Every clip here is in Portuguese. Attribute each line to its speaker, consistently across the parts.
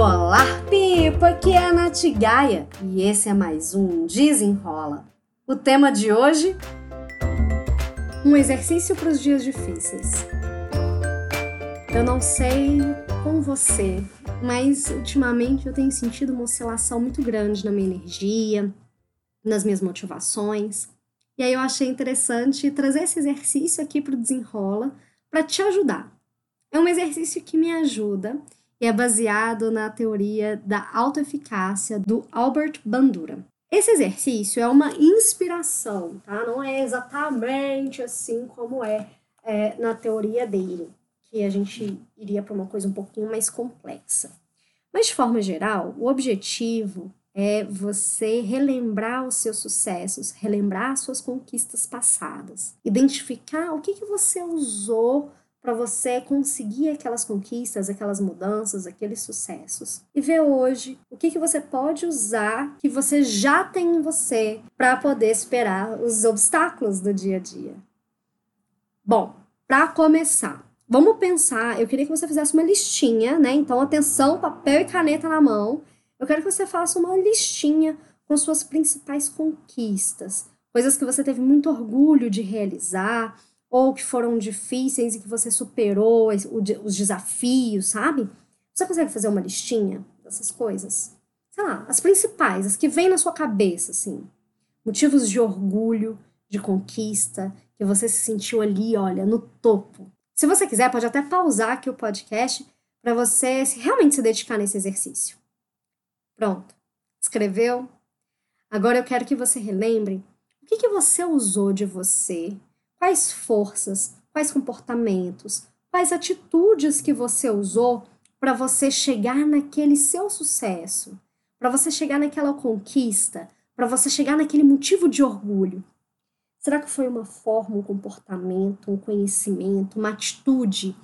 Speaker 1: Olá, Pipa! Aqui é a Nath Gaia e esse é mais um Desenrola. O tema de hoje: um exercício para os dias difíceis. Eu não sei com você, mas ultimamente eu tenho sentido uma oscilação muito grande na minha energia, nas minhas motivações. E aí eu achei interessante trazer esse exercício aqui para o Desenrola para te ajudar. É um exercício que me ajuda e é baseado na teoria da autoeficácia do Albert Bandura. Esse exercício é uma inspiração, tá? Não é exatamente assim como é, é na teoria dele, que a gente iria para uma coisa um pouquinho mais complexa. Mas de forma geral, o objetivo é você relembrar os seus sucessos, relembrar suas conquistas passadas, identificar o que, que você usou para você conseguir aquelas conquistas, aquelas mudanças, aqueles sucessos. E ver hoje o que, que você pode usar que você já tem em você para poder superar os obstáculos do dia a dia. Bom, para começar, vamos pensar. Eu queria que você fizesse uma listinha, né? Então, atenção, papel e caneta na mão. Eu quero que você faça uma listinha com suas principais conquistas, coisas que você teve muito orgulho de realizar ou que foram difíceis e que você superou os desafios, sabe? Você consegue fazer uma listinha dessas coisas? Sei lá, as principais, as que vêm na sua cabeça, assim. Motivos de orgulho, de conquista, que você se sentiu ali, olha, no topo. Se você quiser, pode até pausar aqui o podcast para você realmente se dedicar nesse exercício. Pronto. Escreveu? Agora eu quero que você relembre o que, que você usou de você Quais forças, quais comportamentos, quais atitudes que você usou para você chegar naquele seu sucesso, para você chegar naquela conquista, para você chegar naquele motivo de orgulho? Será que foi uma forma, um comportamento, um conhecimento, uma atitude?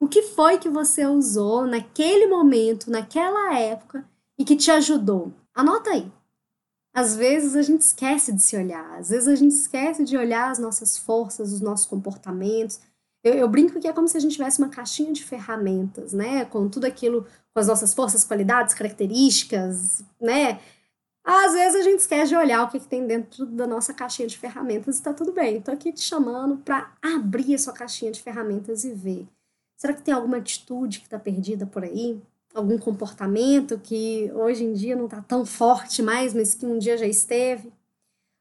Speaker 1: O que foi que você usou naquele momento, naquela época e que te ajudou? Anota aí. Às vezes a gente esquece de se olhar, às vezes a gente esquece de olhar as nossas forças, os nossos comportamentos. Eu, eu, brinco que é como se a gente tivesse uma caixinha de ferramentas, né? Com tudo aquilo, com as nossas forças, qualidades, características, né? Às vezes a gente esquece de olhar o que, que tem dentro da nossa caixinha de ferramentas e tá tudo bem. Estou aqui te chamando para abrir a sua caixinha de ferramentas e ver. Será que tem alguma atitude que está perdida por aí? Algum comportamento que hoje em dia não está tão forte mais, mas que um dia já esteve.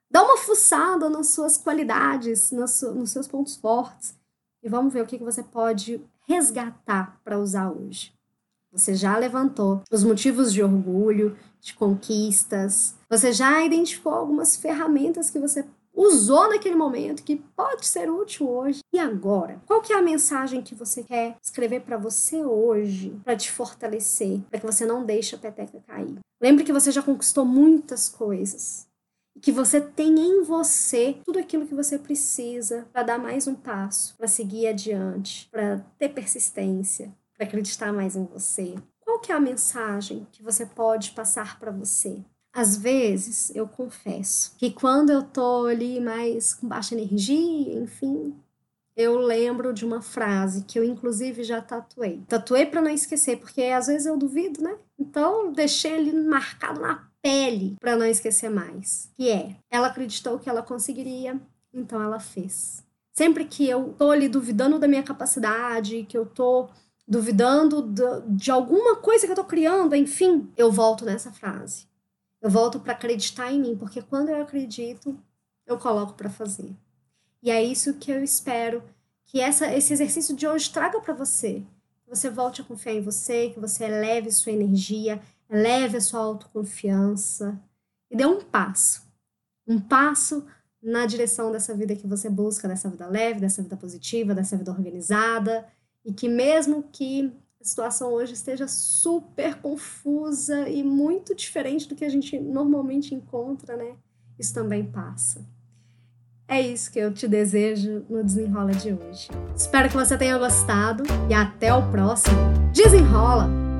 Speaker 1: Dá uma fuçada nas suas qualidades, nos, seus pontos fortes e vamos ver o que, que você pode resgatar para usar hoje. Você já levantou os motivos de orgulho, de conquistas, você já identificou algumas ferramentas que você usou naquele momento que pode ser útil hoje. E agora, qual que é a mensagem que você quer escrever para você hoje para te fortalecer, para que você não deixe a peteca cair? Lembre que você já conquistou muitas coisas e que você tem em você tudo aquilo que você precisa para dar mais um passo, para seguir adiante, para ter persistência, para acreditar mais em você. Qual que é a mensagem que você pode passar para você? Às vezes, eu confesso que quando eu tô ali mais com baixa energia, enfim, eu lembro de uma frase que eu inclusive já tatuei. Tatuei para não esquecer, porque às vezes eu duvido, né? Então, deixei ele marcado na pele para não esquecer mais. Que é: ela acreditou que ela conseguiria, então ela fez. Sempre que eu tô ali duvidando da minha capacidade, que eu tô duvidando de alguma coisa que eu tô criando, enfim, eu volto nessa frase. Eu volto para acreditar em mim, porque quando eu acredito, eu coloco para fazer. E é isso que eu espero que essa, esse exercício de hoje traga para você. Que você volte a confiar em você, que você eleve sua energia, eleve a sua autoconfiança e dê um passo. Um passo na direção dessa vida que você busca, dessa vida leve, dessa vida positiva, dessa vida organizada. E que mesmo que a situação hoje esteja super confusa e muito diferente do que a gente normalmente encontra, né? Isso também passa. É isso que eu te desejo no Desenrola de hoje. Espero que você tenha gostado e até o próximo. Desenrola!